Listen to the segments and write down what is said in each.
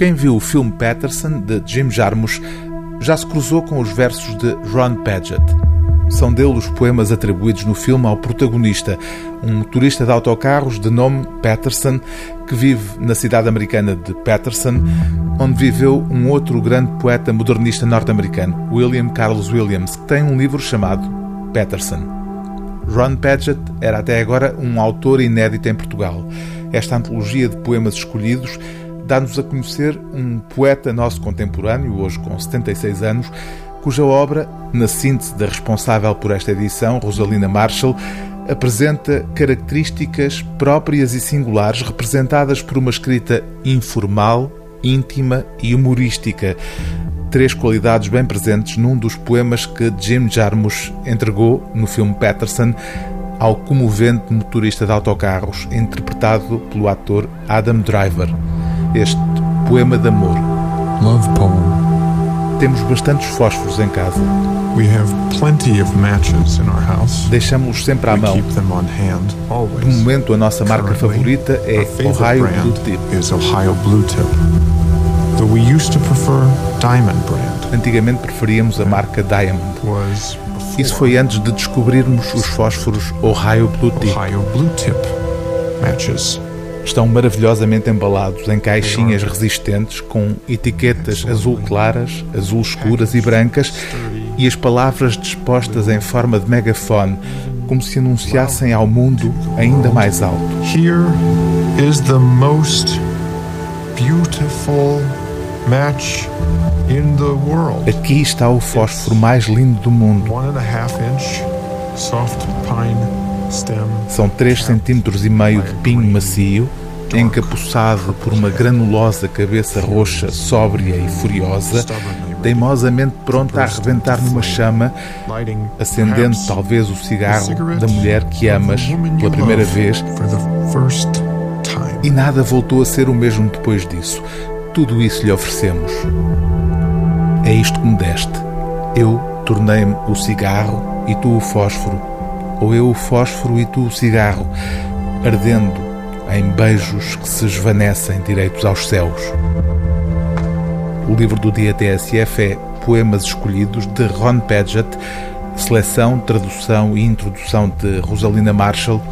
Quem viu o filme Patterson, de Jim Jarmusch, já se cruzou com os versos de Ron Padgett. São dele os poemas atribuídos no filme ao protagonista, um motorista de autocarros de nome Patterson, que vive na cidade americana de Patterson, onde viveu um outro grande poeta modernista norte-americano, William Carlos Williams, que tem um livro chamado Patterson. Ron Padgett era até agora um autor inédito em Portugal. Esta antologia de poemas escolhidos dá-nos a conhecer um poeta nosso contemporâneo, hoje com 76 anos, cuja obra, na síntese da responsável por esta edição, Rosalina Marshall, apresenta características próprias e singulares representadas por uma escrita informal, íntima e humorística. Três qualidades bem presentes num dos poemas que Jim Jarmusch entregou no filme Patterson ao comovente motorista de autocarros, interpretado pelo ator Adam Driver. Este poema de amor. Love poem. Temos bastantes fósforos em casa. We have plenty of matches in our house. Deixamos-los sempre à We mão. keep them on hand always. De momento, a nossa marca Currently, favorita é Ohio Blue Tip. is Ohio Blue Tip. Though we used to prefer Diamond brand. Antigamente preferíamos a marca Diamond. Was Isso foi antes de descobrirmos os fósforos Ohio Blue Tip. Ohio Blue Tip matches. Estão maravilhosamente embalados em caixinhas resistentes com etiquetas azul claras, azul escuras e brancas e as palavras dispostas em forma de megafone, como se anunciassem ao mundo ainda mais alto. Here is the most beautiful match in the world. Aqui está o fósforo mais lindo do mundo. One and a half inch soft pine. São 3 centímetros e meio de pinho macio, encapuçado por uma granulosa cabeça roxa, sóbria e furiosa, teimosamente pronta a arrebentar numa chama, acendendo talvez o cigarro da mulher que amas pela primeira vez e nada voltou a ser o mesmo depois disso. Tudo isso lhe oferecemos. É isto que me deste. Eu tornei-me o cigarro e tu o fósforo, ou eu o fósforo e tu o cigarro, ardendo em beijos que se esvanecem direitos aos céus. O livro do dia TSF é Poemas Escolhidos, de Ron Padgett, seleção, tradução e introdução de Rosalina Marshall,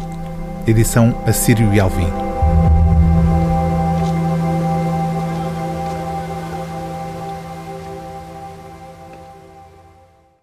edição Assírio e Alvim.